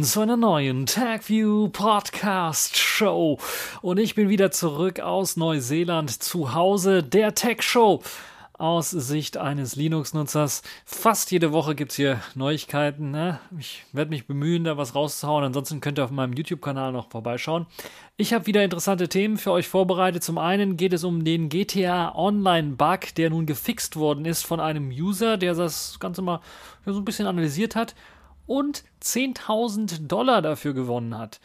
willkommen zu einer neuen TagView Podcast Show. Und ich bin wieder zurück aus Neuseeland zu Hause, der Tech Show aus Sicht eines Linux-Nutzers. Fast jede Woche gibt es hier Neuigkeiten. Ne? Ich werde mich bemühen, da was rauszuhauen. Ansonsten könnt ihr auf meinem YouTube-Kanal noch vorbeischauen. Ich habe wieder interessante Themen für euch vorbereitet. Zum einen geht es um den GTA Online-Bug, der nun gefixt worden ist von einem User, der das Ganze mal so ein bisschen analysiert hat und 10.000 Dollar dafür gewonnen hat.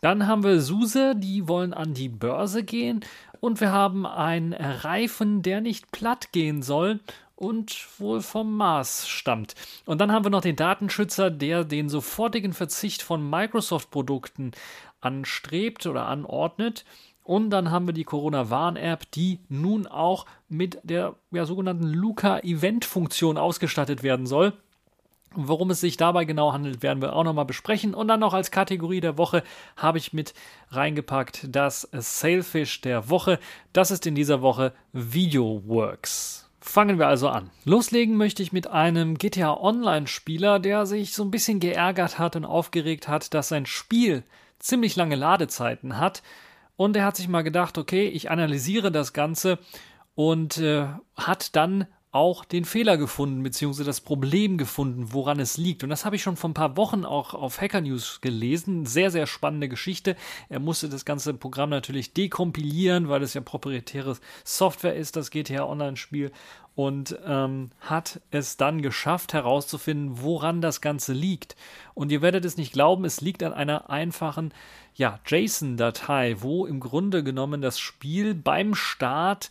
Dann haben wir Suse, die wollen an die Börse gehen und wir haben einen Reifen, der nicht platt gehen soll und wohl vom Mars stammt. Und dann haben wir noch den Datenschützer, der den sofortigen Verzicht von Microsoft-Produkten anstrebt oder anordnet. Und dann haben wir die Corona-Warn-App, die nun auch mit der ja, sogenannten Luca-Event-Funktion ausgestattet werden soll. Worum es sich dabei genau handelt, werden wir auch nochmal besprechen. Und dann noch als Kategorie der Woche habe ich mit reingepackt das Sailfish der Woche. Das ist in dieser Woche VideoWorks. Fangen wir also an. Loslegen möchte ich mit einem GTA Online-Spieler, der sich so ein bisschen geärgert hat und aufgeregt hat, dass sein Spiel ziemlich lange Ladezeiten hat. Und er hat sich mal gedacht, okay, ich analysiere das Ganze und äh, hat dann auch den Fehler gefunden, beziehungsweise das Problem gefunden, woran es liegt. Und das habe ich schon vor ein paar Wochen auch auf Hacker News gelesen. Sehr, sehr spannende Geschichte. Er musste das ganze Programm natürlich dekompilieren, weil es ja proprietäre Software ist, das GTA Online-Spiel. Und ähm, hat es dann geschafft herauszufinden, woran das Ganze liegt. Und ihr werdet es nicht glauben, es liegt an einer einfachen ja, JSON-Datei, wo im Grunde genommen das Spiel beim Start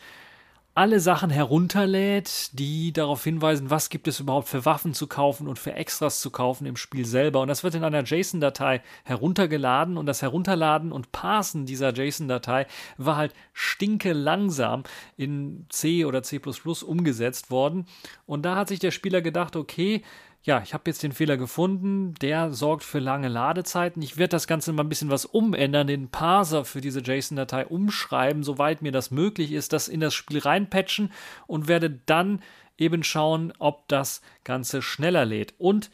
alle Sachen herunterlädt, die darauf hinweisen, was gibt es überhaupt für Waffen zu kaufen und für Extras zu kaufen im Spiel selber. Und das wird in einer JSON-Datei heruntergeladen und das Herunterladen und Parsen dieser JSON-Datei war halt stinke langsam in C oder C++ umgesetzt worden. Und da hat sich der Spieler gedacht, okay, ja, ich habe jetzt den Fehler gefunden, der sorgt für lange Ladezeiten. Ich werde das Ganze mal ein bisschen was umändern, den Parser für diese JSON-Datei umschreiben, soweit mir das möglich ist, das in das Spiel reinpatchen und werde dann eben schauen, ob das Ganze schneller lädt. Und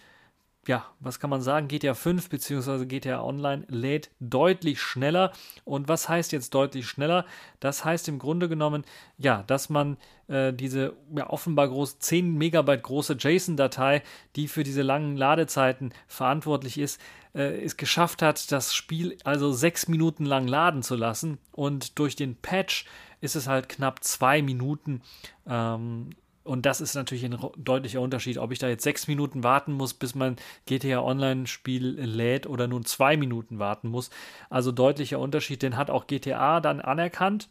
ja, was kann man sagen? GTA 5 bzw. GTA Online lädt deutlich schneller. Und was heißt jetzt deutlich schneller? Das heißt im Grunde genommen, ja, dass man äh, diese ja, offenbar groß 10 Megabyte große JSON-Datei, die für diese langen Ladezeiten verantwortlich ist, äh, es geschafft hat, das Spiel also sechs Minuten lang laden zu lassen. Und durch den Patch ist es halt knapp zwei Minuten ähm, und das ist natürlich ein deutlicher Unterschied, ob ich da jetzt sechs Minuten warten muss, bis mein GTA Online-Spiel lädt oder nun zwei Minuten warten muss. Also deutlicher Unterschied, den hat auch GTA dann anerkannt.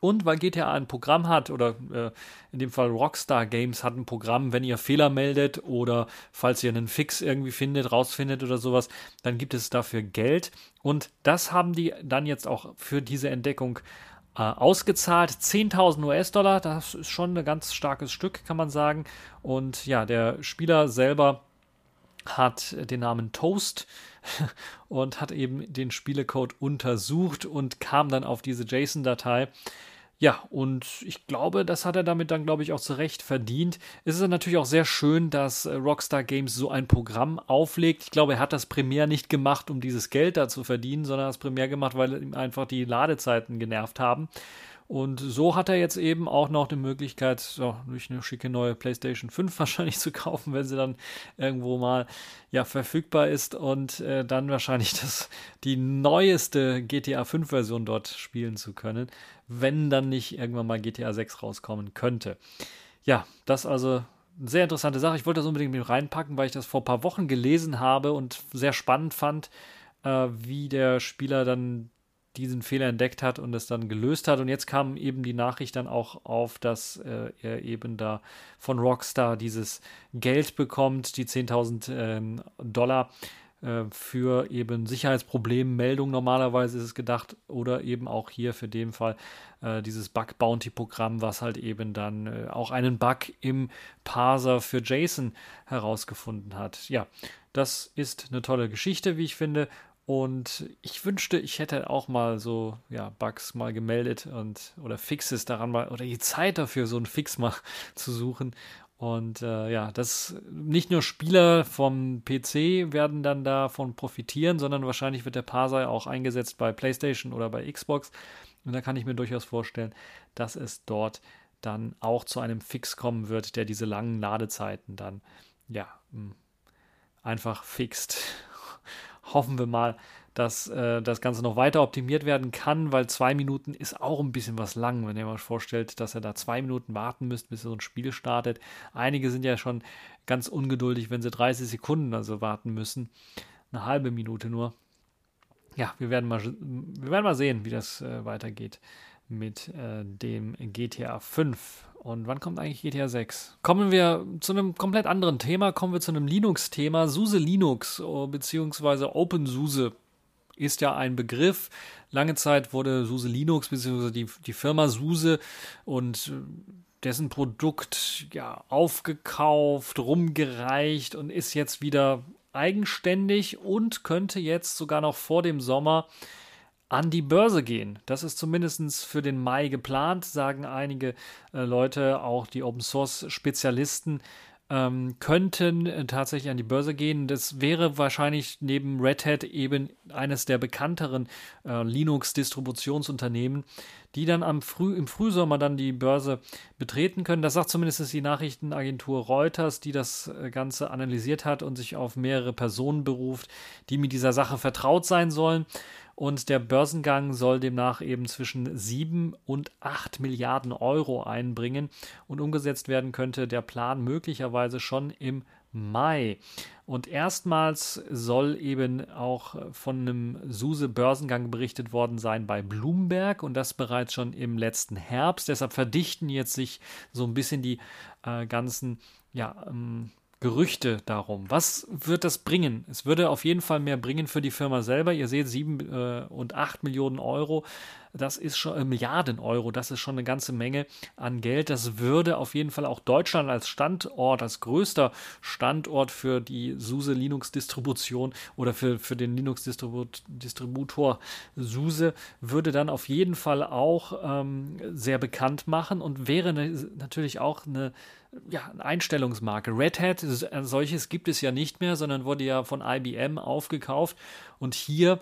Und weil GTA ein Programm hat, oder äh, in dem Fall Rockstar Games hat ein Programm, wenn ihr Fehler meldet oder falls ihr einen Fix irgendwie findet, rausfindet oder sowas, dann gibt es dafür Geld. Und das haben die dann jetzt auch für diese Entdeckung äh, ausgezahlt. 10.000 US-Dollar, das ist schon ein ganz starkes Stück, kann man sagen. Und ja, der Spieler selber hat den Namen Toast und hat eben den Spielecode untersucht und kam dann auf diese JSON-Datei ja, und ich glaube, das hat er damit dann, glaube ich, auch zurecht verdient. Es ist natürlich auch sehr schön, dass äh, Rockstar Games so ein Programm auflegt. Ich glaube, er hat das primär nicht gemacht, um dieses Geld da zu verdienen, sondern das primär gemacht, weil ihm einfach die Ladezeiten genervt haben. Und so hat er jetzt eben auch noch die Möglichkeit, so, durch eine schicke neue PlayStation 5 wahrscheinlich zu kaufen, wenn sie dann irgendwo mal ja, verfügbar ist und äh, dann wahrscheinlich das, die neueste GTA 5 Version dort spielen zu können, wenn dann nicht irgendwann mal GTA 6 rauskommen könnte. Ja, das also eine sehr interessante Sache. Ich wollte das unbedingt mit reinpacken, weil ich das vor ein paar Wochen gelesen habe und sehr spannend fand, äh, wie der Spieler dann diesen Fehler entdeckt hat und es dann gelöst hat. Und jetzt kam eben die Nachricht dann auch auf, dass äh, er eben da von Rockstar dieses Geld bekommt, die 10.000 äh, Dollar äh, für eben Sicherheitsproblemmeldung normalerweise ist es gedacht oder eben auch hier für den Fall äh, dieses Bug Bounty Programm, was halt eben dann äh, auch einen Bug im Parser für JSON herausgefunden hat. Ja, das ist eine tolle Geschichte, wie ich finde und ich wünschte, ich hätte auch mal so, ja, Bugs mal gemeldet und oder Fixes daran mal oder die Zeit dafür, so einen Fix mal zu suchen Und äh, ja, das nicht nur Spieler vom PC werden dann davon profitieren, sondern wahrscheinlich wird der Parser auch eingesetzt bei PlayStation oder bei Xbox. Und da kann ich mir durchaus vorstellen, dass es dort dann auch zu einem Fix kommen wird, der diese langen Ladezeiten dann ja hm, einfach fixt. Hoffen wir mal, dass äh, das Ganze noch weiter optimiert werden kann, weil zwei Minuten ist auch ein bisschen was lang, wenn ihr euch vorstellt, dass ihr da zwei Minuten warten müsst, bis so ein Spiel startet. Einige sind ja schon ganz ungeduldig, wenn sie 30 Sekunden also warten müssen. Eine halbe Minute nur. Ja, wir werden mal, wir werden mal sehen, wie das äh, weitergeht mit äh, dem GTA 5. Und wann kommt eigentlich GTA 6? Kommen wir zu einem komplett anderen Thema, kommen wir zu einem Linux-Thema. SUSE Linux oh, beziehungsweise OpenSUSE ist ja ein Begriff. Lange Zeit wurde SUSE Linux beziehungsweise die, die Firma SUSE und dessen Produkt ja aufgekauft, rumgereicht und ist jetzt wieder eigenständig und könnte jetzt sogar noch vor dem Sommer an die Börse gehen. Das ist zumindest für den Mai geplant, sagen einige äh, Leute, auch die Open Source Spezialisten ähm, könnten äh, tatsächlich an die Börse gehen. Das wäre wahrscheinlich neben Red Hat eben eines der bekannteren äh, Linux-Distributionsunternehmen, die dann am Früh, im Frühsommer dann die Börse betreten können. Das sagt zumindest die Nachrichtenagentur Reuters, die das äh, Ganze analysiert hat und sich auf mehrere Personen beruft, die mit dieser Sache vertraut sein sollen. Und der Börsengang soll demnach eben zwischen 7 und 8 Milliarden Euro einbringen. Und umgesetzt werden könnte der Plan möglicherweise schon im Mai. Und erstmals soll eben auch von einem SUSE-Börsengang berichtet worden sein bei Bloomberg und das bereits schon im letzten Herbst. Deshalb verdichten jetzt sich so ein bisschen die äh, ganzen ja, ähm, Gerüchte darum. Was wird das bringen? Es würde auf jeden Fall mehr bringen für die Firma selber. Ihr seht, sieben äh, und acht Millionen Euro, das ist schon äh, Milliarden Euro, das ist schon eine ganze Menge an Geld. Das würde auf jeden Fall auch Deutschland als Standort, als größter Standort für die SUSE Linux-Distribution oder für, für den Linux-Distributor SUSE, würde dann auf jeden Fall auch ähm, sehr bekannt machen und wäre ne, natürlich auch eine ja, Einstellungsmarke. Red Hat, ein solches gibt es ja nicht mehr, sondern wurde ja von IBM aufgekauft. Und hier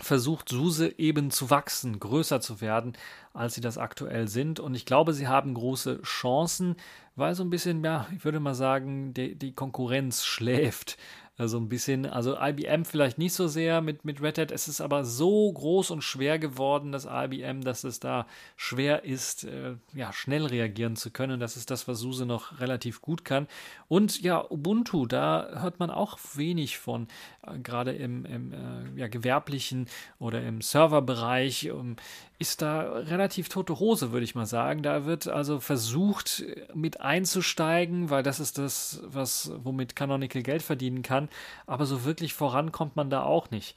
versucht SUSE eben zu wachsen, größer zu werden, als sie das aktuell sind. Und ich glaube, sie haben große Chancen, weil so ein bisschen, ja, ich würde mal sagen, die, die Konkurrenz schläft also ein bisschen. Also IBM vielleicht nicht so sehr mit, mit Red Hat. Es ist aber so groß und schwer geworden, das IBM, dass es da schwer ist, äh, ja, schnell reagieren zu können. Das ist das, was SUSE noch relativ gut kann. Und ja, Ubuntu, da hört man auch wenig von, äh, gerade im, im äh, ja, gewerblichen oder im Serverbereich. Um, ist da relativ tote Hose, würde ich mal sagen. Da wird also versucht, mit einzusteigen, weil das ist das, was, womit Canonical Geld verdienen kann. Aber so wirklich voran kommt man da auch nicht.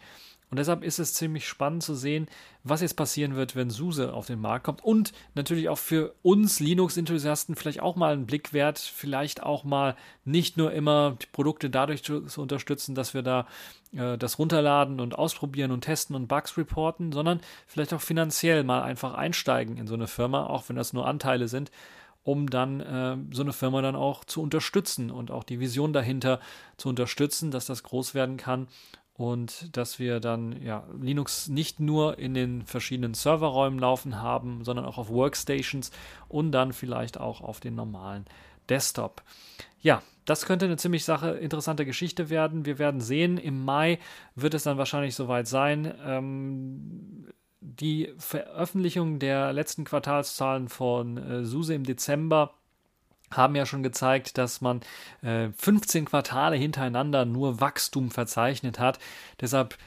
Und deshalb ist es ziemlich spannend zu sehen, was jetzt passieren wird, wenn SUSE auf den Markt kommt. Und natürlich auch für uns Linux-Enthusiasten vielleicht auch mal ein Blick wert, vielleicht auch mal nicht nur immer die Produkte dadurch zu, zu unterstützen, dass wir da äh, das runterladen und ausprobieren und testen und Bugs reporten, sondern vielleicht auch finanziell mal einfach einsteigen in so eine Firma, auch wenn das nur Anteile sind um dann äh, so eine Firma dann auch zu unterstützen und auch die Vision dahinter zu unterstützen, dass das groß werden kann und dass wir dann ja, Linux nicht nur in den verschiedenen Serverräumen laufen haben, sondern auch auf Workstations und dann vielleicht auch auf den normalen Desktop. Ja, das könnte eine ziemlich Sache, interessante Geschichte werden. Wir werden sehen, im Mai wird es dann wahrscheinlich soweit sein. Ähm, die Veröffentlichung der letzten Quartalszahlen von äh, SUSE im Dezember haben ja schon gezeigt, dass man äh, 15 Quartale hintereinander nur Wachstum verzeichnet hat. Deshalb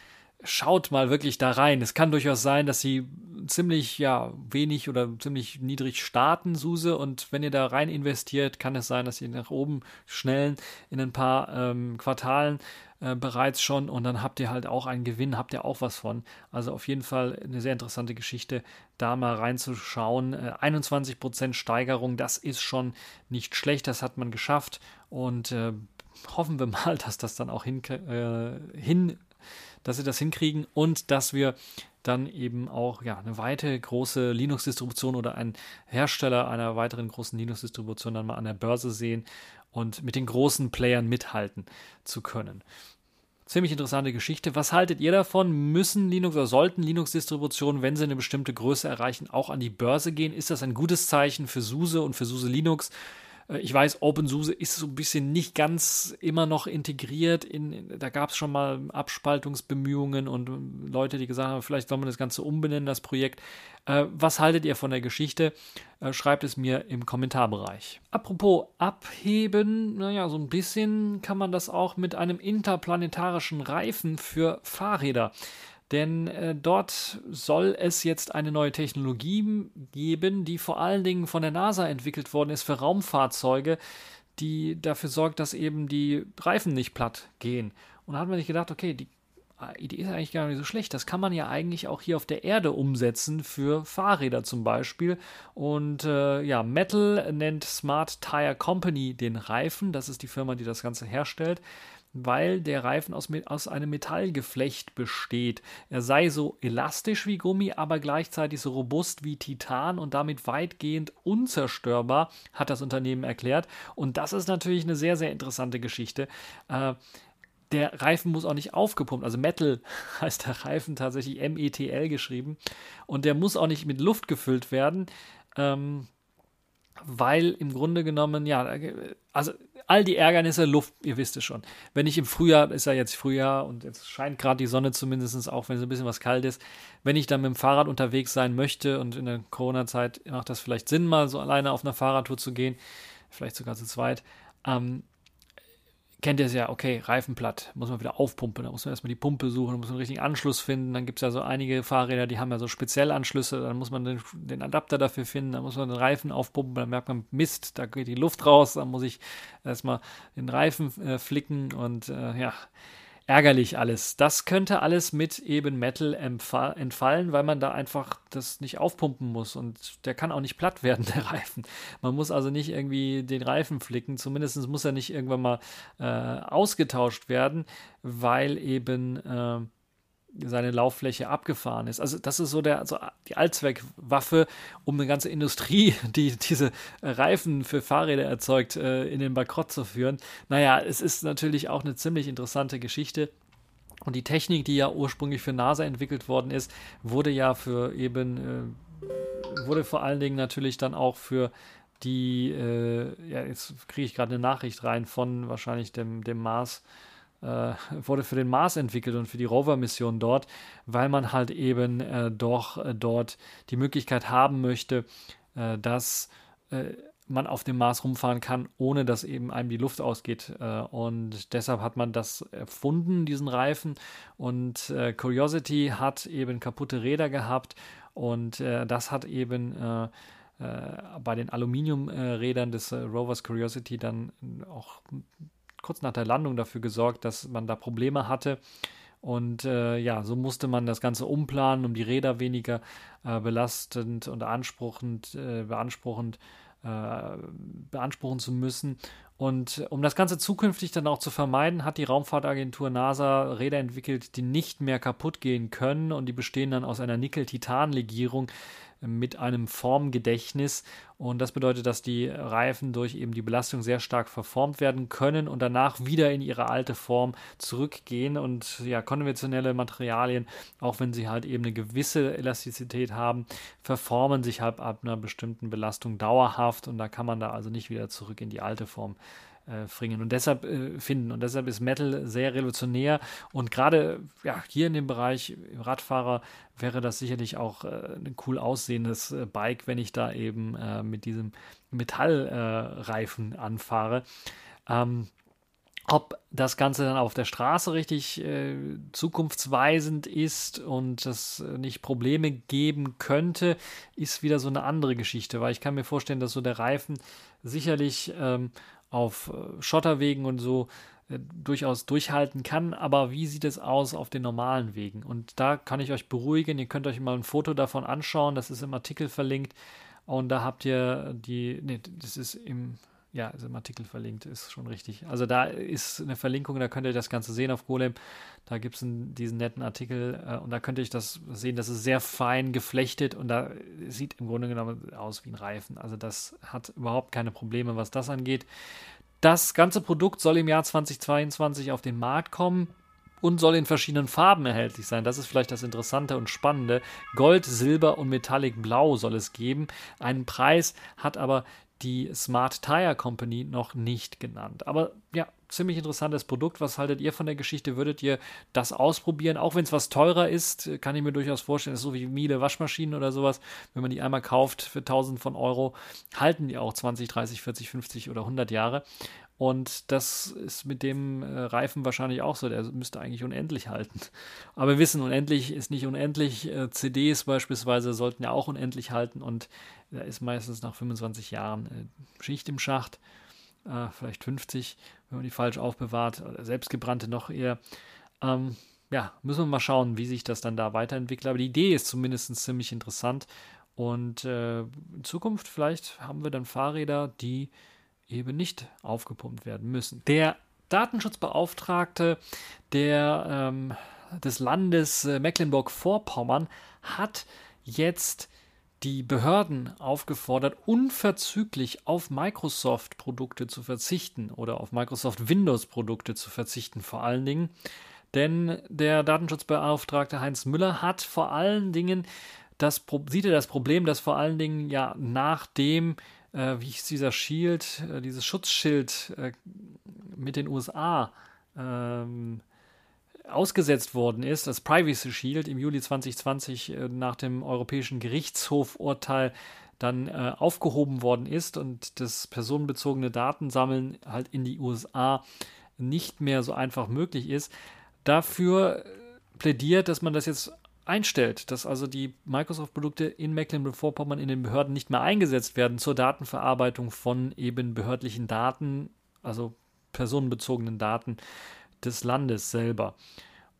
schaut mal wirklich da rein. Es kann durchaus sein, dass sie ziemlich ja wenig oder ziemlich niedrig starten, Suse, und wenn ihr da rein investiert, kann es sein, dass sie nach oben schnellen in ein paar ähm, Quartalen äh, bereits schon und dann habt ihr halt auch einen Gewinn, habt ihr auch was von. Also auf jeden Fall eine sehr interessante Geschichte, da mal reinzuschauen. Äh, 21% Steigerung, das ist schon nicht schlecht, das hat man geschafft und äh, hoffen wir mal, dass das dann auch hin, äh, hin dass sie das hinkriegen und dass wir dann eben auch ja, eine weite große Linux-Distribution oder einen Hersteller einer weiteren großen Linux-Distribution dann mal an der Börse sehen und mit den großen Playern mithalten zu können. Ziemlich interessante Geschichte. Was haltet ihr davon? Müssen Linux oder sollten Linux-Distributionen, wenn sie eine bestimmte Größe erreichen, auch an die Börse gehen? Ist das ein gutes Zeichen für SUSE und für SUSE Linux? Äh, ich weiß, OpenSUSE ist so ein bisschen nicht ganz immer noch integriert. In, da gab es schon mal Abspaltungsbemühungen und äh, Leute, die gesagt haben, vielleicht soll man das Ganze umbenennen, das Projekt. Äh, was haltet ihr von der Geschichte? Schreibt es mir im Kommentarbereich. Apropos abheben, naja, so ein bisschen kann man das auch mit einem interplanetarischen Reifen für Fahrräder denn äh, dort soll es jetzt eine neue Technologie geben, die vor allen Dingen von der NASA entwickelt worden ist für Raumfahrzeuge, die dafür sorgt, dass eben die Reifen nicht platt gehen. Und da hat man sich gedacht, okay, die Idee ist eigentlich gar nicht so schlecht. Das kann man ja eigentlich auch hier auf der Erde umsetzen für Fahrräder zum Beispiel. Und äh, ja, Metal nennt Smart Tire Company den Reifen. Das ist die Firma, die das Ganze herstellt weil der Reifen aus, aus einem Metallgeflecht besteht. Er sei so elastisch wie Gummi, aber gleichzeitig so robust wie Titan und damit weitgehend unzerstörbar, hat das Unternehmen erklärt. Und das ist natürlich eine sehr, sehr interessante Geschichte. Äh, der Reifen muss auch nicht aufgepumpt, also Metal heißt der Reifen tatsächlich M-E-T-L geschrieben und der muss auch nicht mit Luft gefüllt werden. Ähm, weil im Grunde genommen, ja, also all die Ärgernisse, Luft, ihr wisst es schon. Wenn ich im Frühjahr, ist ja jetzt Frühjahr und jetzt scheint gerade die Sonne zumindest, auch wenn es ein bisschen was kalt ist, wenn ich dann mit dem Fahrrad unterwegs sein möchte und in der Corona-Zeit macht das vielleicht Sinn, mal so alleine auf einer Fahrradtour zu gehen, vielleicht sogar zu zweit, ähm, kennt ihr es ja, okay, Reifen platt, muss man wieder aufpumpen, da muss man erstmal die Pumpe suchen, muss man einen richtigen Anschluss finden, dann gibt es ja so einige Fahrräder, die haben ja so Speziellanschlüsse, dann muss man den, den, Adapter dafür finden, dann muss man den Reifen aufpumpen, dann merkt man, Mist, da geht die Luft raus, dann muss ich erstmal den Reifen äh, flicken und äh, ja, ärgerlich alles. Das könnte alles mit eben Metal entfallen, weil man da einfach das nicht aufpumpen muss und der kann auch nicht platt werden, der Reifen. Man muss also nicht irgendwie den Reifen flicken, zumindest muss er nicht irgendwann mal äh, ausgetauscht werden, weil eben äh, seine Lauffläche abgefahren ist. Also das ist so der so die Allzweckwaffe, um eine ganze Industrie, die diese Reifen für Fahrräder erzeugt, äh, in den Bankrott zu führen. Naja, es ist natürlich auch eine ziemlich interessante Geschichte. Und die Technik, die ja ursprünglich für NASA entwickelt worden ist, wurde ja für eben, äh, wurde vor allen Dingen natürlich dann auch für die, äh, ja, jetzt kriege ich gerade eine Nachricht rein von wahrscheinlich dem, dem Mars, wurde für den Mars entwickelt und für die Rover-Mission dort, weil man halt eben äh, doch äh, dort die Möglichkeit haben möchte, äh, dass äh, man auf dem Mars rumfahren kann, ohne dass eben einem die Luft ausgeht. Äh, und deshalb hat man das erfunden, diesen Reifen. Und Curiosity hat eben kaputte Räder gehabt und das hat eben bei den Aluminiumrädern des Rovers Curiosity dann auch kurz nach der Landung dafür gesorgt, dass man da Probleme hatte. Und äh, ja, so musste man das Ganze umplanen, um die Räder weniger äh, belastend und beanspruchend, äh, beanspruchend äh, beanspruchen zu müssen. Und um das Ganze zukünftig dann auch zu vermeiden, hat die Raumfahrtagentur NASA Räder entwickelt, die nicht mehr kaputt gehen können und die bestehen dann aus einer Nickel-Titan-Legierung, mit einem Formgedächtnis. Und das bedeutet, dass die Reifen durch eben die Belastung sehr stark verformt werden können und danach wieder in ihre alte Form zurückgehen. Und ja, konventionelle Materialien, auch wenn sie halt eben eine gewisse Elastizität haben, verformen sich halt ab einer bestimmten Belastung dauerhaft und da kann man da also nicht wieder zurück in die alte Form äh, bringen und deshalb äh, finden. Und deshalb ist Metal sehr revolutionär und gerade ja, hier in dem Bereich Radfahrer wäre das sicherlich auch äh, ein cool aussehendes äh, Bike, wenn ich da eben äh, mit diesem Metallreifen anfahre. Ähm, ob das Ganze dann auf der Straße richtig äh, zukunftsweisend ist und es nicht Probleme geben könnte, ist wieder so eine andere Geschichte, weil ich kann mir vorstellen, dass so der Reifen sicherlich ähm, auf äh, Schotterwegen und so äh, durchaus durchhalten kann. Aber wie sieht es aus auf den normalen Wegen? Und da kann ich euch beruhigen. Ihr könnt euch mal ein Foto davon anschauen. Das ist im Artikel verlinkt. Und da habt ihr die, nee, das ist im, ja, ist im Artikel verlinkt, ist schon richtig. Also da ist eine Verlinkung, da könnt ihr das Ganze sehen auf Golem. Da gibt es diesen netten Artikel äh, und da könnt ihr das sehen, das ist sehr fein geflechtet und da sieht im Grunde genommen aus wie ein Reifen. Also das hat überhaupt keine Probleme, was das angeht. Das ganze Produkt soll im Jahr 2022 auf den Markt kommen und soll in verschiedenen Farben erhältlich sein. Das ist vielleicht das Interessante und Spannende. Gold, Silber und Metallic Blau soll es geben. Einen Preis hat aber die Smart Tire Company noch nicht genannt. Aber ja, ziemlich interessantes Produkt. Was haltet ihr von der Geschichte? Würdet ihr das ausprobieren? Auch wenn es was teurer ist, kann ich mir durchaus vorstellen, das ist so wie Miele Waschmaschinen oder sowas. Wenn man die einmal kauft für 1000 von Euro, halten die auch 20, 30, 40, 50 oder 100 Jahre. Und das ist mit dem äh, Reifen wahrscheinlich auch so. Der müsste eigentlich unendlich halten. Aber wir wissen, unendlich ist nicht unendlich. Äh, CDs beispielsweise sollten ja auch unendlich halten. Und da ist meistens nach 25 Jahren äh, Schicht im Schacht. Vielleicht 50, wenn man die falsch aufbewahrt. Selbstgebrannte noch eher. Ähm, ja, müssen wir mal schauen, wie sich das dann da weiterentwickelt. Aber die Idee ist zumindest ziemlich interessant. Und äh, in Zukunft vielleicht haben wir dann Fahrräder, die eben nicht aufgepumpt werden müssen. Der Datenschutzbeauftragte der, ähm, des Landes äh, Mecklenburg-Vorpommern hat jetzt die Behörden aufgefordert, unverzüglich auf Microsoft-Produkte zu verzichten oder auf Microsoft Windows-Produkte zu verzichten, vor allen Dingen. Denn der Datenschutzbeauftragte Heinz Müller hat vor allen Dingen das, sieht er das Problem, dass vor allen Dingen ja nachdem äh, wie hieß dieser Shield, äh, dieses Schutzschild äh, mit den USA ähm, ausgesetzt worden ist, das Privacy Shield im Juli 2020 äh, nach dem Europäischen Gerichtshofurteil dann äh, aufgehoben worden ist und das personenbezogene Datensammeln halt in die USA nicht mehr so einfach möglich ist, dafür plädiert, dass man das jetzt einstellt, dass also die Microsoft-Produkte in Mecklenburg-Vorpommern in den Behörden nicht mehr eingesetzt werden zur Datenverarbeitung von eben behördlichen Daten, also personenbezogenen Daten des Landes selber.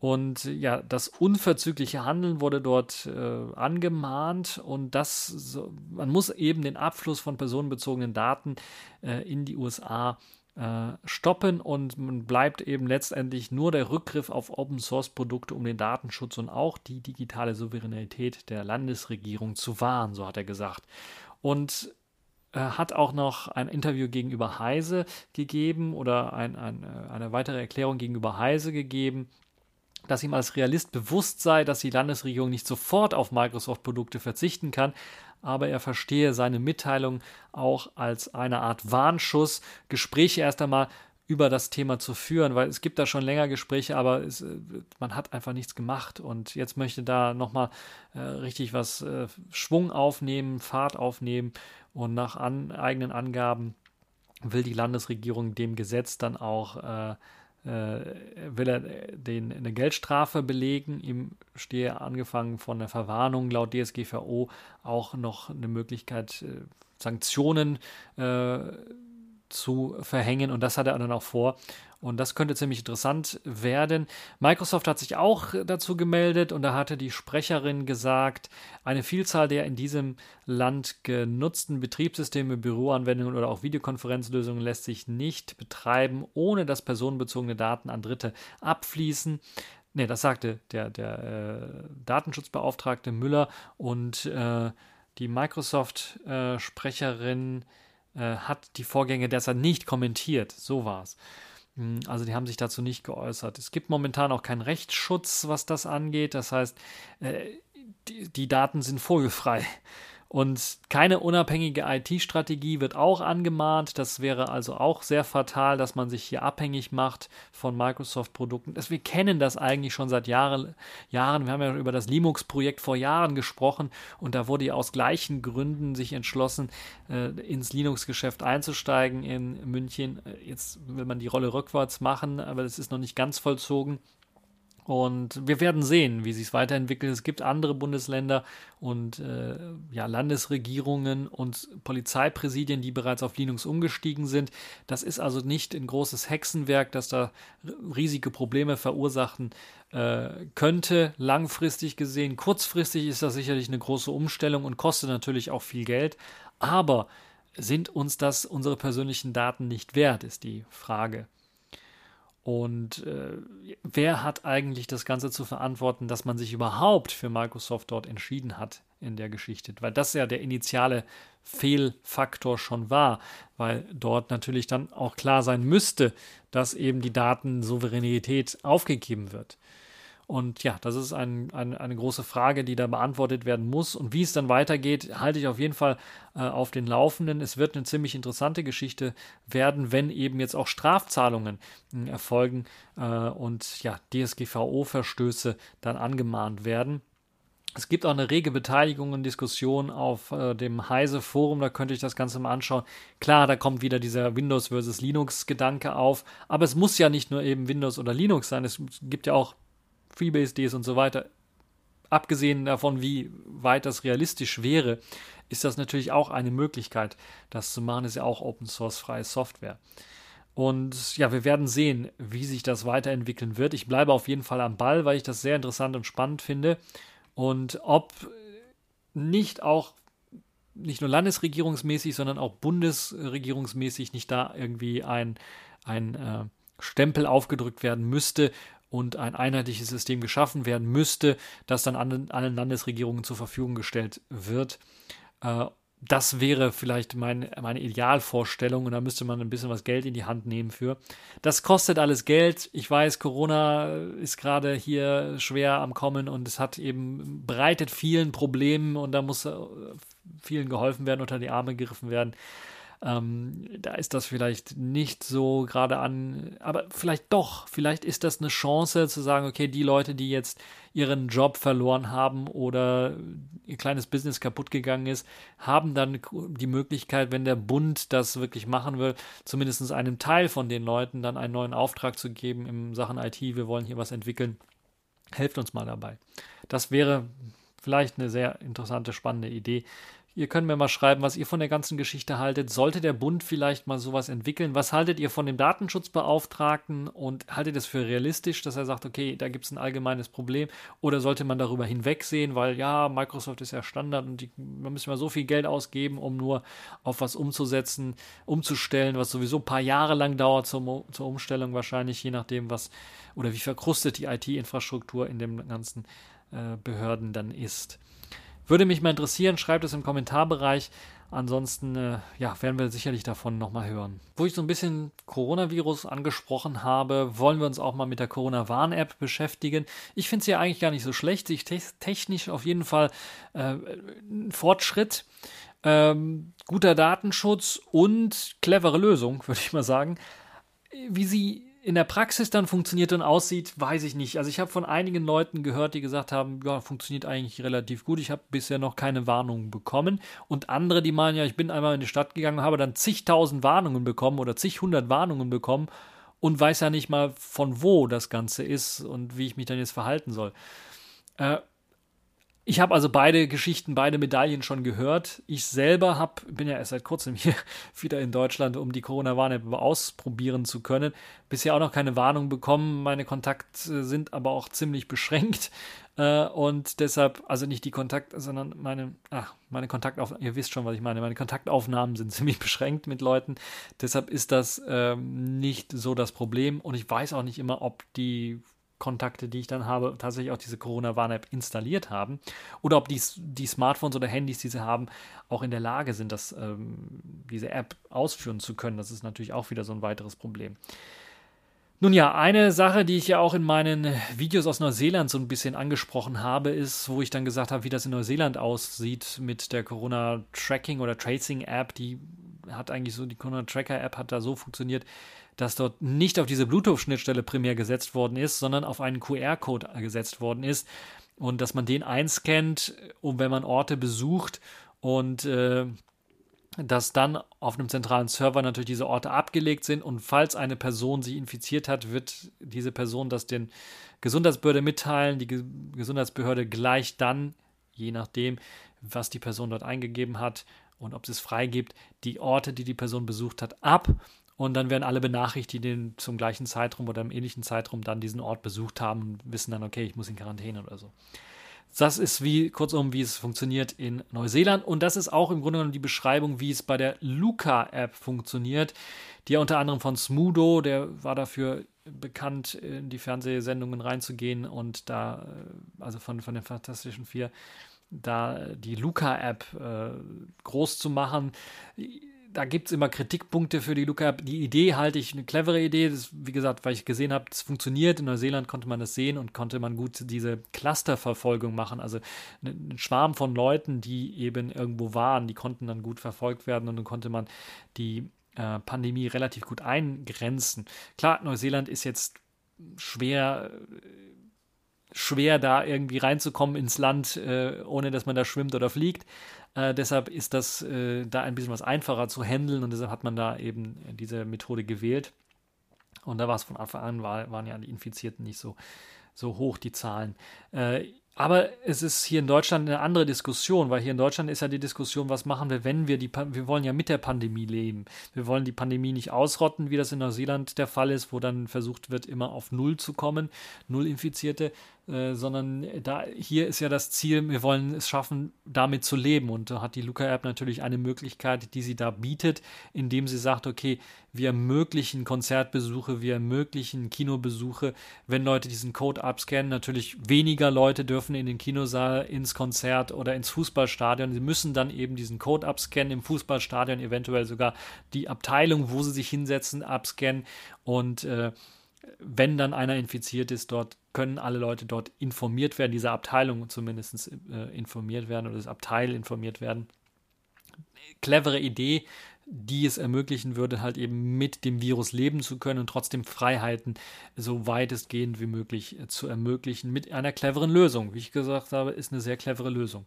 Und ja, das unverzügliche Handeln wurde dort äh, angemahnt und das, man muss eben den Abfluss von personenbezogenen Daten äh, in die USA stoppen und man bleibt eben letztendlich nur der Rückgriff auf Open Source Produkte, um den Datenschutz und auch die digitale Souveränität der Landesregierung zu wahren, so hat er gesagt. Und er hat auch noch ein Interview gegenüber Heise gegeben oder ein, ein, äh, eine weitere Erklärung gegenüber Heise gegeben, dass ihm als Realist bewusst sei, dass die Landesregierung nicht sofort auf Microsoft-Produkte verzichten kann, aber er verstehe seine Mitteilung auch als eine Art Warnschuss, Gespräche erst einmal über das Thema zu führen, weil es gibt da schon länger Gespräche, aber es, äh, man hat einfach nichts gemacht. Und jetzt möchte da nochmal äh, richtig was äh, Schwung aufnehmen, Fahrt aufnehmen. Und nach an, eigenen Angaben will die Landesregierung dem Gesetz dann auch äh, will er den eine Geldstrafe belegen. Ihm stehe angefangen von der Verwarnung laut DSGVO auch noch eine Möglichkeit, äh, Sanktionen äh, zu verhängen und das hat er dann auch vor. Und das könnte ziemlich interessant werden. Microsoft hat sich auch dazu gemeldet und da hatte die Sprecherin gesagt, eine Vielzahl der in diesem Land genutzten Betriebssysteme, Büroanwendungen oder auch Videokonferenzlösungen lässt sich nicht betreiben, ohne dass personenbezogene Daten an Dritte abfließen. Ne, das sagte der, der äh, Datenschutzbeauftragte Müller und äh, die Microsoft-Sprecherin äh, hat die Vorgänge derzeit nicht kommentiert. So war es. Hm, also die haben sich dazu nicht geäußert. Es gibt momentan auch keinen Rechtsschutz, was das angeht. Das heißt, äh, die, die Daten sind vogelfrei. Und keine unabhängige IT-Strategie wird auch angemahnt. Das wäre also auch sehr fatal, dass man sich hier abhängig macht von Microsoft-Produkten. Wir kennen das eigentlich schon seit Jahre, Jahren. Wir haben ja über das Linux-Projekt vor Jahren gesprochen und da wurde ja aus gleichen Gründen sich entschlossen, äh, ins Linux-Geschäft einzusteigen in München. Jetzt will man die Rolle rückwärts machen, aber es ist noch nicht ganz vollzogen. Und wir werden sehen, wie sich es weiterentwickelt. Es gibt andere Bundesländer und äh, ja, Landesregierungen und Polizeipräsidien, die bereits auf Linux umgestiegen sind. Das ist also nicht ein großes Hexenwerk, das da riesige Probleme verursachen äh, könnte, langfristig gesehen. Kurzfristig ist das sicherlich eine große Umstellung und kostet natürlich auch viel Geld. Aber sind uns das unsere persönlichen Daten nicht wert, ist die Frage. Und äh, wer hat eigentlich das Ganze zu verantworten, dass man sich überhaupt für Microsoft dort entschieden hat in der Geschichte? Weil das ja der initiale Fehlfaktor schon war, weil dort natürlich dann auch klar sein müsste, dass eben die Datensouveränität aufgegeben wird. Und ja, das ist ein, ein, eine große Frage, die da beantwortet werden muss. Und wie es dann weitergeht, halte ich auf jeden Fall äh, auf den Laufenden. Es wird eine ziemlich interessante Geschichte werden, wenn eben jetzt auch Strafzahlungen äh, erfolgen äh, und ja, DSGVO-Verstöße dann angemahnt werden. Es gibt auch eine rege Beteiligung und Diskussion auf äh, dem Heise Forum, da könnte ich das Ganze mal anschauen. Klar, da kommt wieder dieser Windows versus Linux Gedanke auf, aber es muss ja nicht nur eben Windows oder Linux sein, es gibt ja auch FreeBSDs und so weiter, abgesehen davon, wie weit das realistisch wäre, ist das natürlich auch eine Möglichkeit, das zu machen. Ist ja auch Open Source freie Software. Und ja, wir werden sehen, wie sich das weiterentwickeln wird. Ich bleibe auf jeden Fall am Ball, weil ich das sehr interessant und spannend finde. Und ob nicht auch nicht nur landesregierungsmäßig, sondern auch bundesregierungsmäßig nicht da irgendwie ein, ein äh, Stempel aufgedrückt werden müsste, und ein einheitliches System geschaffen werden müsste, das dann an allen Landesregierungen zur Verfügung gestellt wird. Äh, das wäre vielleicht mein, meine Idealvorstellung und da müsste man ein bisschen was Geld in die Hand nehmen für. Das kostet alles Geld. Ich weiß, Corona ist gerade hier schwer am Kommen und es hat eben bereitet vielen Problemen und da muss äh, vielen geholfen werden, unter die Arme gegriffen werden. Ähm, da ist das vielleicht nicht so gerade an, aber vielleicht doch, vielleicht ist das eine Chance zu sagen, okay, die Leute, die jetzt ihren Job verloren haben oder ihr kleines Business kaputt gegangen ist, haben dann die Möglichkeit, wenn der Bund das wirklich machen will, zumindest einem Teil von den Leuten dann einen neuen Auftrag zu geben in Sachen IT, wir wollen hier was entwickeln. Helft uns mal dabei. Das wäre vielleicht eine sehr interessante, spannende Idee. Ihr könnt mir mal schreiben, was ihr von der ganzen Geschichte haltet. Sollte der Bund vielleicht mal sowas entwickeln? Was haltet ihr von dem Datenschutzbeauftragten und haltet es für realistisch, dass er sagt, okay, da gibt es ein allgemeines Problem? Oder sollte man darüber hinwegsehen, weil ja, Microsoft ist ja Standard und man müssen mal so viel Geld ausgeben, um nur auf was umzusetzen, umzustellen, was sowieso ein paar Jahre lang dauert zur, zur Umstellung wahrscheinlich, je nachdem, was oder wie verkrustet die IT-Infrastruktur in den ganzen äh, Behörden dann ist. Würde mich mal interessieren, schreibt es im Kommentarbereich. Ansonsten äh, ja, werden wir sicherlich davon nochmal hören. Wo ich so ein bisschen Coronavirus angesprochen habe, wollen wir uns auch mal mit der Corona-Warn-App beschäftigen. Ich finde sie ja eigentlich gar nicht so schlecht. Sie te technisch auf jeden Fall äh, ein Fortschritt. Ähm, guter Datenschutz und clevere Lösung, würde ich mal sagen. Wie sie in der Praxis dann funktioniert und aussieht, weiß ich nicht. Also ich habe von einigen Leuten gehört, die gesagt haben, ja, funktioniert eigentlich relativ gut. Ich habe bisher noch keine Warnungen bekommen. Und andere, die meinen, ja, ich bin einmal in die Stadt gegangen und habe dann zigtausend Warnungen bekommen oder zig hundert Warnungen bekommen und weiß ja nicht mal, von wo das Ganze ist und wie ich mich dann jetzt verhalten soll. Äh, ich habe also beide Geschichten, beide Medaillen schon gehört. Ich selber hab, bin ja erst seit kurzem hier wieder in Deutschland, um die Corona-Warn-App ausprobieren zu können. Bisher auch noch keine Warnung bekommen. Meine Kontakte sind aber auch ziemlich beschränkt. Äh, und deshalb, also nicht die Kontakt, sondern meine, ach, meine Kontaktaufnahmen, ihr wisst schon, was ich meine, meine Kontaktaufnahmen sind ziemlich beschränkt mit Leuten. Deshalb ist das ähm, nicht so das Problem. Und ich weiß auch nicht immer, ob die Kontakte, die ich dann habe, tatsächlich auch diese Corona-Warn-App installiert haben oder ob die, die Smartphones oder Handys, die sie haben, auch in der Lage sind, das, ähm, diese App ausführen zu können. Das ist natürlich auch wieder so ein weiteres Problem. Nun ja, eine Sache, die ich ja auch in meinen Videos aus Neuseeland so ein bisschen angesprochen habe, ist, wo ich dann gesagt habe, wie das in Neuseeland aussieht mit der Corona-Tracking oder Tracing-App. Die hat eigentlich so, die Corona-Tracker-App hat da so funktioniert, dass dort nicht auf diese Bluetooth-Schnittstelle primär gesetzt worden ist, sondern auf einen QR-Code gesetzt worden ist und dass man den einscannt, um wenn man Orte besucht und äh, dass dann auf einem zentralen Server natürlich diese Orte abgelegt sind und falls eine Person sich infiziert hat, wird diese Person das den Gesundheitsbehörde mitteilen. Die Gesundheitsbehörde gleicht dann, je nachdem, was die Person dort eingegeben hat und ob sie es freigibt, die Orte, die die Person besucht hat, ab und dann werden alle benachrichtigt, die zum gleichen Zeitraum oder im ähnlichen Zeitraum dann diesen Ort besucht haben und wissen dann, okay, ich muss in Quarantäne oder so. das ist wie, kurzum, wie es funktioniert in Neuseeland. Und das ist auch im Grunde genommen die Beschreibung, wie es bei der Luca-App funktioniert, die ja unter anderem von Smudo, der war dafür bekannt, in die Fernsehsendungen reinzugehen und da, äh, also von, von den Fantastischen Vier, da die Luca-App äh, groß zu machen da gibt es immer Kritikpunkte für die Lookup. Die Idee halte ich eine clevere Idee. Das, wie gesagt, weil ich gesehen habe, es funktioniert. In Neuseeland konnte man das sehen und konnte man gut diese Clusterverfolgung machen. Also ein Schwarm von Leuten, die eben irgendwo waren, die konnten dann gut verfolgt werden und dann konnte man die äh, Pandemie relativ gut eingrenzen. Klar, Neuseeland ist jetzt schwer schwer, da irgendwie reinzukommen ins Land, äh, ohne dass man da schwimmt oder fliegt. Äh, deshalb ist das äh, da ein bisschen was einfacher zu handeln und deshalb hat man da eben diese Methode gewählt. Und da war es von Anfang an, war, waren ja die Infizierten nicht so, so hoch, die Zahlen. Äh, aber es ist hier in Deutschland eine andere Diskussion, weil hier in Deutschland ist ja die Diskussion, was machen wir, wenn wir die, wir wollen ja mit der Pandemie leben. Wir wollen die Pandemie nicht ausrotten, wie das in Neuseeland der Fall ist, wo dann versucht wird, immer auf Null zu kommen, Null Infizierte, äh, sondern da hier ist ja das Ziel, wir wollen es schaffen, damit zu leben. Und da hat die Luca-App natürlich eine Möglichkeit, die sie da bietet, indem sie sagt, okay, wir ermöglichen Konzertbesuche, wir ermöglichen Kinobesuche, wenn Leute diesen Code abscannen. Natürlich weniger Leute dürfen in den Kinosaal, ins Konzert oder ins Fußballstadion. Sie müssen dann eben diesen Code abscannen, im Fußballstadion eventuell sogar die Abteilung, wo sie sich hinsetzen, abscannen und äh, wenn dann einer infiziert ist, dort können alle Leute dort informiert werden, diese Abteilung zumindest äh, informiert werden oder das Abteil informiert werden. Clevere Idee, die es ermöglichen würde, halt eben mit dem Virus leben zu können und trotzdem Freiheiten so weitestgehend wie möglich äh, zu ermöglichen mit einer cleveren Lösung. Wie ich gesagt habe, ist eine sehr clevere Lösung.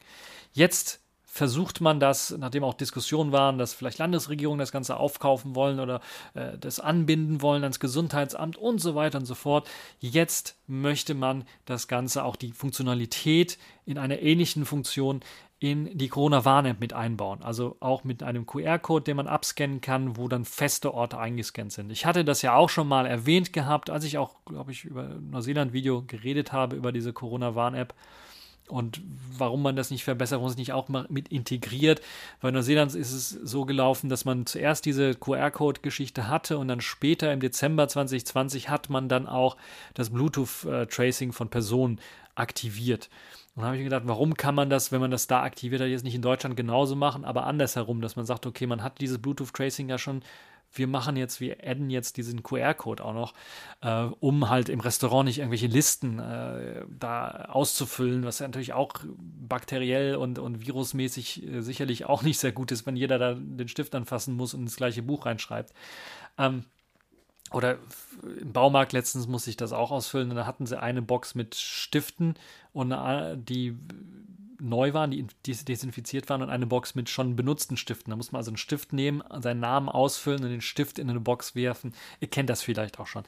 Jetzt versucht man das, nachdem auch Diskussionen waren, dass vielleicht Landesregierungen das Ganze aufkaufen wollen oder äh, das anbinden wollen ans Gesundheitsamt und so weiter und so fort. Jetzt möchte man das Ganze, auch die Funktionalität in einer ähnlichen Funktion in die Corona-Warn-App mit einbauen. Also auch mit einem QR-Code, den man abscannen kann, wo dann feste Orte eingescannt sind. Ich hatte das ja auch schon mal erwähnt gehabt, als ich auch, glaube ich, über Neuseeland-Video geredet habe, über diese Corona-Warn-App und warum man das nicht verbessert, warum es nicht auch mal mit integriert. Bei Neuseeland ist es so gelaufen, dass man zuerst diese QR-Code-Geschichte hatte und dann später im Dezember 2020 hat man dann auch das Bluetooth-Tracing von Personen aktiviert. Und da habe ich mir gedacht, warum kann man das, wenn man das da aktiviert hat, jetzt nicht in Deutschland genauso machen, aber andersherum, dass man sagt, okay, man hat dieses Bluetooth-Tracing ja schon wir machen jetzt, wir adden jetzt diesen QR-Code auch noch, äh, um halt im Restaurant nicht irgendwelche Listen äh, da auszufüllen, was ja natürlich auch bakteriell und, und virusmäßig äh, sicherlich auch nicht sehr gut ist, wenn jeder da den Stift anfassen muss und ins gleiche Buch reinschreibt. Ähm, oder im Baumarkt letztens musste ich das auch ausfüllen und da hatten sie eine Box mit Stiften und äh, die neu waren, die, desinfiziert waren und eine Box mit schon benutzten Stiften. Da muss man also einen Stift nehmen, seinen Namen ausfüllen und den Stift in eine Box werfen. Ihr kennt das vielleicht auch schon.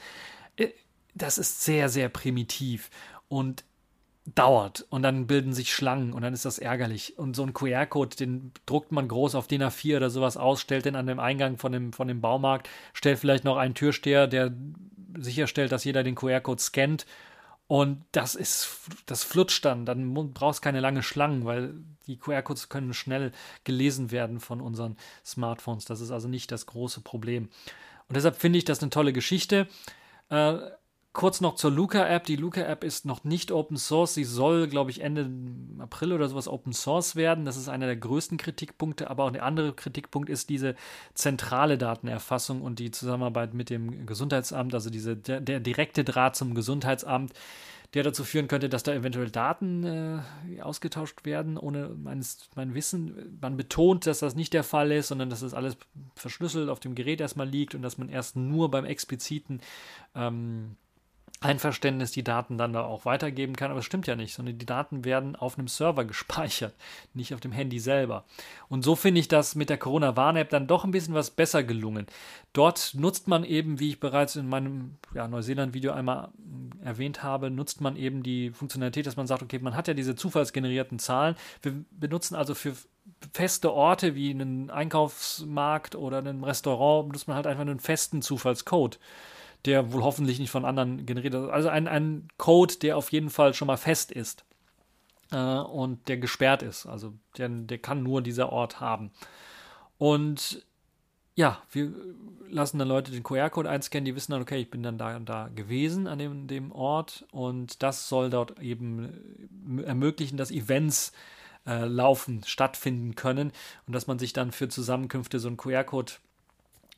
Äh, das ist sehr, sehr primitiv und dauert und dann bilden sich Schlangen und dann ist das ärgerlich. Und so ein QR-Code, den druckt man groß auf DIN A4 oder sowas aus, stellt den an dem Eingang von dem, von dem Baumarkt, stellt vielleicht noch einen Türsteher, der sicherstellt, dass jeder den QR-Code scannt und das ist, das flutscht dann. Dann brauchst keine lange Schlangen, weil die QR-Codes können schnell gelesen werden von unseren Smartphones. Das ist also nicht das große Problem. Und deshalb finde ich das eine tolle Geschichte. Äh, Kurz noch zur Luca-App. Die Luca-App ist noch nicht Open Source. Sie soll, glaube ich, Ende April oder sowas Open Source werden. Das ist einer der größten Kritikpunkte. Aber auch der andere Kritikpunkt ist diese zentrale Datenerfassung und die Zusammenarbeit mit dem Gesundheitsamt, also diese, der, der direkte Draht zum Gesundheitsamt, der dazu führen könnte, dass da eventuell Daten äh, ausgetauscht werden, ohne meines, mein Wissen. Man betont, dass das nicht der Fall ist, sondern dass das alles verschlüsselt auf dem Gerät erstmal liegt und dass man erst nur beim expliziten ähm, Einverständnis die Daten dann da auch weitergeben kann. Aber es stimmt ja nicht, sondern die Daten werden auf einem Server gespeichert, nicht auf dem Handy selber. Und so finde ich das mit der Corona-Warn-App dann doch ein bisschen was besser gelungen. Dort nutzt man eben, wie ich bereits in meinem ja, Neuseeland-Video einmal erwähnt habe, nutzt man eben die Funktionalität, dass man sagt, okay, man hat ja diese zufallsgenerierten Zahlen. Wir benutzen also für feste Orte wie einen Einkaufsmarkt oder ein Restaurant, benutzt man halt einfach einen festen Zufallscode der wohl hoffentlich nicht von anderen generiert ist. Also ein, ein Code, der auf jeden Fall schon mal fest ist. äh, und der gesperrt ist. Also der, der kann nur dieser Ort haben. Und ja, wir lassen dann Leute den QR-Code einscannen, die wissen dann, okay, ich bin dann da und da gewesen an dem, dem Ort und das soll dort eben ermöglichen, dass Events äh, laufen, stattfinden können und dass man sich dann für Zusammenkünfte so einen QR-Code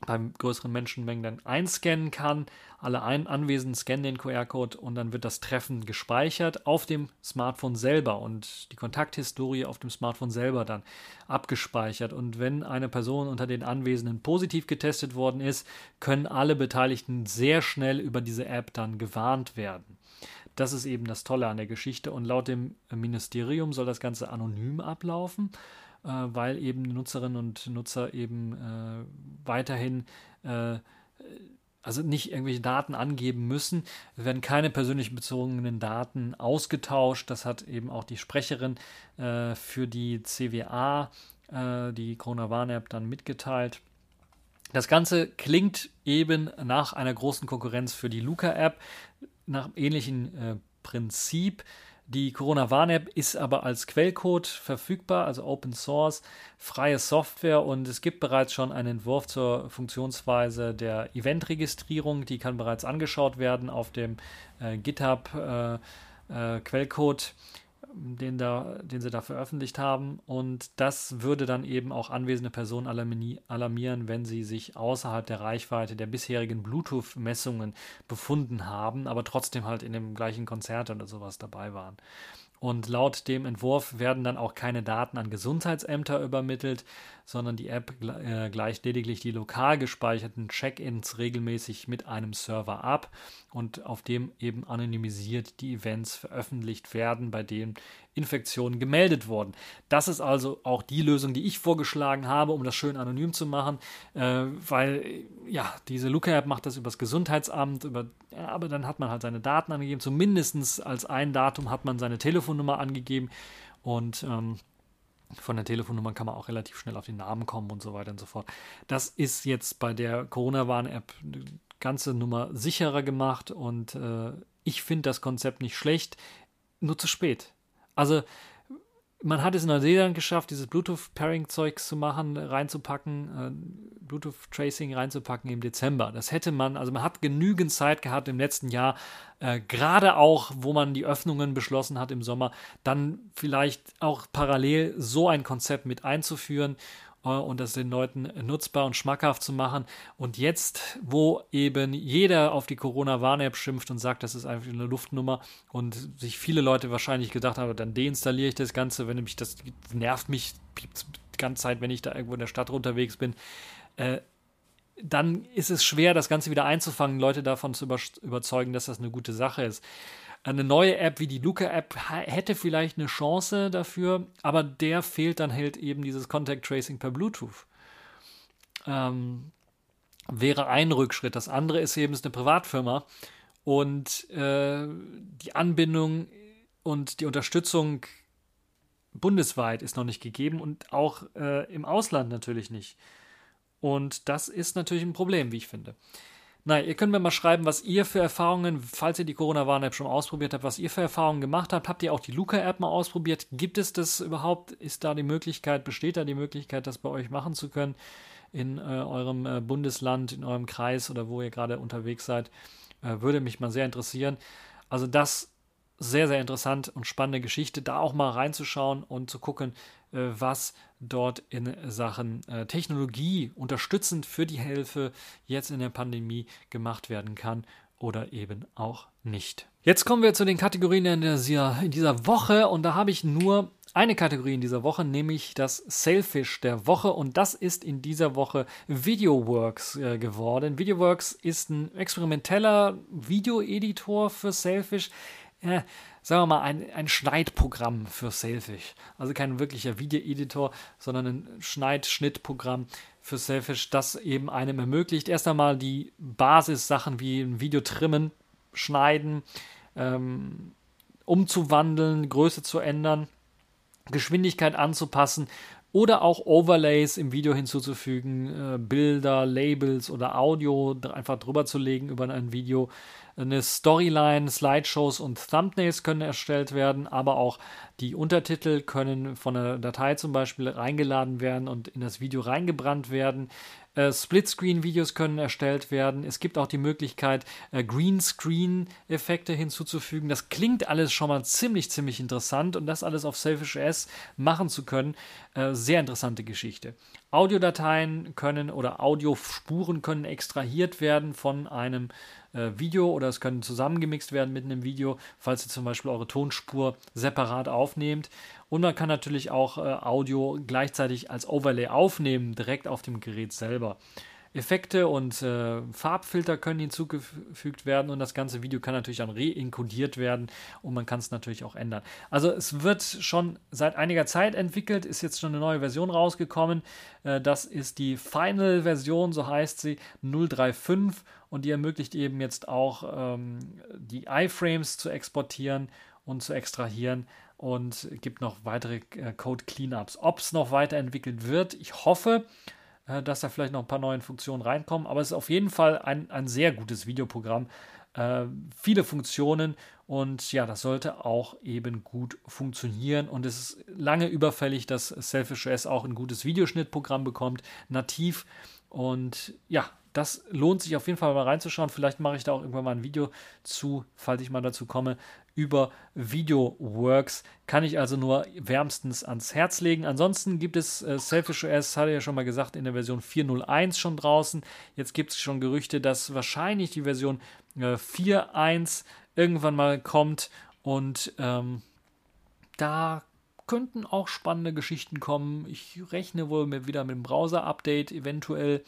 beim größeren Menschenmengen dann einscannen kann. Alle ein Anwesenden scannen den QR-Code und dann wird das Treffen gespeichert auf dem Smartphone selber und die Kontakthistorie auf dem Smartphone selber dann abgespeichert. Und wenn eine Person unter den Anwesenden positiv getestet worden ist, können alle Beteiligten sehr schnell über diese App dann gewarnt werden. Das ist eben das Tolle an der Geschichte und laut dem Ministerium soll das Ganze anonym ablaufen äh, weil eben Nutzerinnen und Nutzer eben äh, weiterhin äh, also nicht irgendwelche Daten angeben müssen. Es werden keine persönlich bezogenen Daten ausgetauscht. Das hat eben auch die Sprecherin äh, für die CWA, äh, die Corona-Warn-App, dann mitgeteilt. Das Ganze klingt eben nach einer großen Konkurrenz für die Luca-App, nach ähnlichen äh, Prinzip. Die Corona-Warn-App ist aber als Quellcode verfügbar, also Open Source, freie Software und es gibt bereits schon einen Entwurf zur Funktionsweise der Eventregistrierung. Die kann bereits angeschaut werden auf dem äh, GitHub äh, äh, Quellcode den, da, den sie da veröffentlicht haben. Und das würde dann eben auch anwesende Personen alarmieren, wenn sie sich außerhalb der Reichweite der bisherigen Bluetooth-Messungen befunden haben, aber trotzdem halt in dem gleichen Konzert oder sowas dabei waren. Und laut dem Entwurf werden dann auch keine Daten an Gesundheitsämter übermittelt, sondern die App äh, gleicht lediglich die lokal gespeicherten Check-ins regelmäßig mit einem Server ab und auf dem eben anonymisiert die Events veröffentlicht werden, bei denen Infektionen gemeldet wurden. Das ist also auch die Lösung, die ich vorgeschlagen habe, um das schön anonym zu machen, äh, weil ja, diese Luca-App macht das übers Gesundheitsamt, über, ja, aber dann hat man halt seine Daten angegeben, zumindest als ein Datum hat man seine Telefonnummer angegeben und ähm, von der Telefonnummer kann man auch relativ schnell auf den Namen kommen und so weiter und so fort. Das ist jetzt bei der Corona-Warn-App eine ganze Nummer sicherer gemacht und äh, ich finde das Konzept nicht schlecht, nur zu spät. Also man hat es in Neuseeland geschafft, dieses Bluetooth-Pairing-Zeugs zu machen, reinzupacken, äh, Bluetooth-Tracing reinzupacken im Dezember. Das hätte man, also man hat genügend Zeit gehabt im letzten Jahr, äh, gerade auch, wo man die Öffnungen beschlossen hat im Sommer, dann vielleicht auch parallel so ein Konzept mit einzuführen und das den Leuten nutzbar und schmackhaft zu machen. Und jetzt, wo eben jeder auf die Corona-Warn-App schimpft und sagt, das ist einfach eine Luftnummer und sich viele Leute wahrscheinlich gedacht haben, dann deinstalliere ich das Ganze, wenn nämlich das nervt mich die ganze Zeit, wenn ich da irgendwo in der Stadt unterwegs bin. Äh, dann ist es schwer, das Ganze wieder einzufangen, Leute davon zu überzeugen, dass das eine gute Sache ist. Eine neue App wie die Luca-App hätte vielleicht eine Chance dafür, aber der fehlt dann halt eben dieses Contact Tracing per Bluetooth. Ähm, wäre ein Rückschritt. Das andere ist eben, es ist eine Privatfirma und äh, die Anbindung und die Unterstützung bundesweit ist noch nicht gegeben und auch äh, im Ausland natürlich nicht. Und das ist natürlich ein Problem, wie ich finde. Nein, ihr könnt mir mal schreiben, was ihr für Erfahrungen, falls ihr die Corona-Warn-App schon ausprobiert habt, was ihr für Erfahrungen gemacht habt. Habt ihr auch die Luca-App mal ausprobiert? Gibt es das überhaupt? Ist da die Möglichkeit, besteht da die Möglichkeit, das bei euch machen zu können in äh, eurem äh, Bundesland, in eurem Kreis oder wo ihr gerade unterwegs seid? Äh, würde mich mal sehr interessieren. Also das sehr, sehr interessant und spannende Geschichte, da auch mal reinzuschauen und zu gucken, äh, was dort in Sachen äh, Technologie unterstützend für die Hilfe jetzt in der Pandemie gemacht werden kann oder eben auch nicht. Jetzt kommen wir zu den Kategorien in dieser, in dieser Woche und da habe ich nur eine Kategorie in dieser Woche, nämlich das Sailfish der Woche und das ist in dieser Woche VideoWorks äh, geworden. VideoWorks ist ein experimenteller Videoeditor für Sailfish äh, sagen wir mal, ein, ein Schneidprogramm für Selfish. Also kein wirklicher Videoeditor, sondern ein Schneid-Schnittprogramm für Selfish, das eben einem ermöglicht, erst einmal die Basissachen wie ein Video trimmen, schneiden, ähm, umzuwandeln, Größe zu ändern, Geschwindigkeit anzupassen oder auch Overlays im Video hinzuzufügen, äh, Bilder, Labels oder Audio einfach drüber zu legen über ein Video eine Storyline, Slideshows und Thumbnails können erstellt werden, aber auch die Untertitel können von einer Datei zum Beispiel reingeladen werden und in das Video reingebrannt werden. Äh, Splitscreen-Videos können erstellt werden. Es gibt auch die Möglichkeit, äh, Greenscreen-Effekte hinzuzufügen. Das klingt alles schon mal ziemlich, ziemlich interessant und das alles auf Selfish S machen zu können, äh, sehr interessante Geschichte. Audiodateien können oder Audiospuren können extrahiert werden von einem äh, Video oder es können zusammengemixt werden mit einem Video, falls ihr zum Beispiel eure Tonspur separat aufnehmt. Und man kann natürlich auch äh, Audio gleichzeitig als Overlay aufnehmen, direkt auf dem Gerät selber. Effekte und äh, Farbfilter können hinzugefügt werden und das ganze Video kann natürlich dann reinkodiert werden und man kann es natürlich auch ändern. Also es wird schon seit einiger Zeit entwickelt, ist jetzt schon eine neue Version rausgekommen. Äh, das ist die Final-Version, so heißt sie, 035 und die ermöglicht eben jetzt auch ähm, die iFrames zu exportieren und zu extrahieren und gibt noch weitere äh, Code-Cleanups. Ob es noch weiterentwickelt wird, ich hoffe. Äh, dass da vielleicht noch ein paar neue Funktionen reinkommen. Aber es ist auf jeden Fall ein, ein sehr gutes Videoprogramm. Äh, viele Funktionen und ja, das sollte auch eben gut funktionieren. Und es ist lange überfällig, dass Selfish OS auch ein gutes Videoschnittprogramm bekommt, nativ. Und ja, das lohnt sich auf jeden Fall mal reinzuschauen. Vielleicht mache ich da auch irgendwann mal ein Video zu, falls ich mal dazu komme, über VideoWorks. Kann ich also nur wärmstens ans Herz legen. Ansonsten gibt es äh, Selfish OS, hatte ich ja schon mal gesagt, in der Version 4.0.1 schon draußen. Jetzt gibt es schon Gerüchte, dass wahrscheinlich die Version äh, 4.1 irgendwann mal kommt und ähm, da könnten auch spannende Geschichten kommen. Ich rechne wohl mit, wieder mit dem Browser-Update, eventuell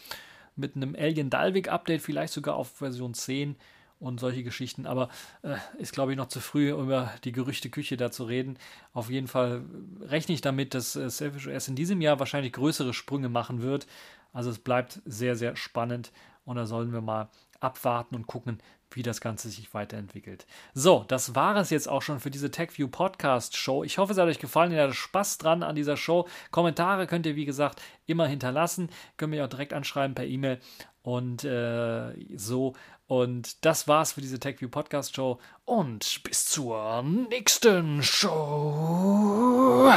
mit einem Alien Dalvik-Update, vielleicht sogar auf Version 10 und solche Geschichten. Aber äh, ist, glaube ich, noch zu früh, über die Gerüchteküche da zu reden. Auf jeden Fall rechne ich damit, dass äh, Selfish OS in diesem Jahr wahrscheinlich größere Sprünge machen wird. Also es bleibt sehr, sehr spannend und da sollen wir mal abwarten und gucken, wie das Ganze sich weiterentwickelt. So, das war es jetzt auch schon für diese TechView Podcast Show. Ich hoffe, es hat euch gefallen. Ihr hattet Spaß dran an dieser Show. Kommentare könnt ihr, wie gesagt, immer hinterlassen. Könnt ihr auch direkt anschreiben per E-Mail und äh, so. Und das war's für diese TechView Podcast Show. Und bis zur nächsten Show.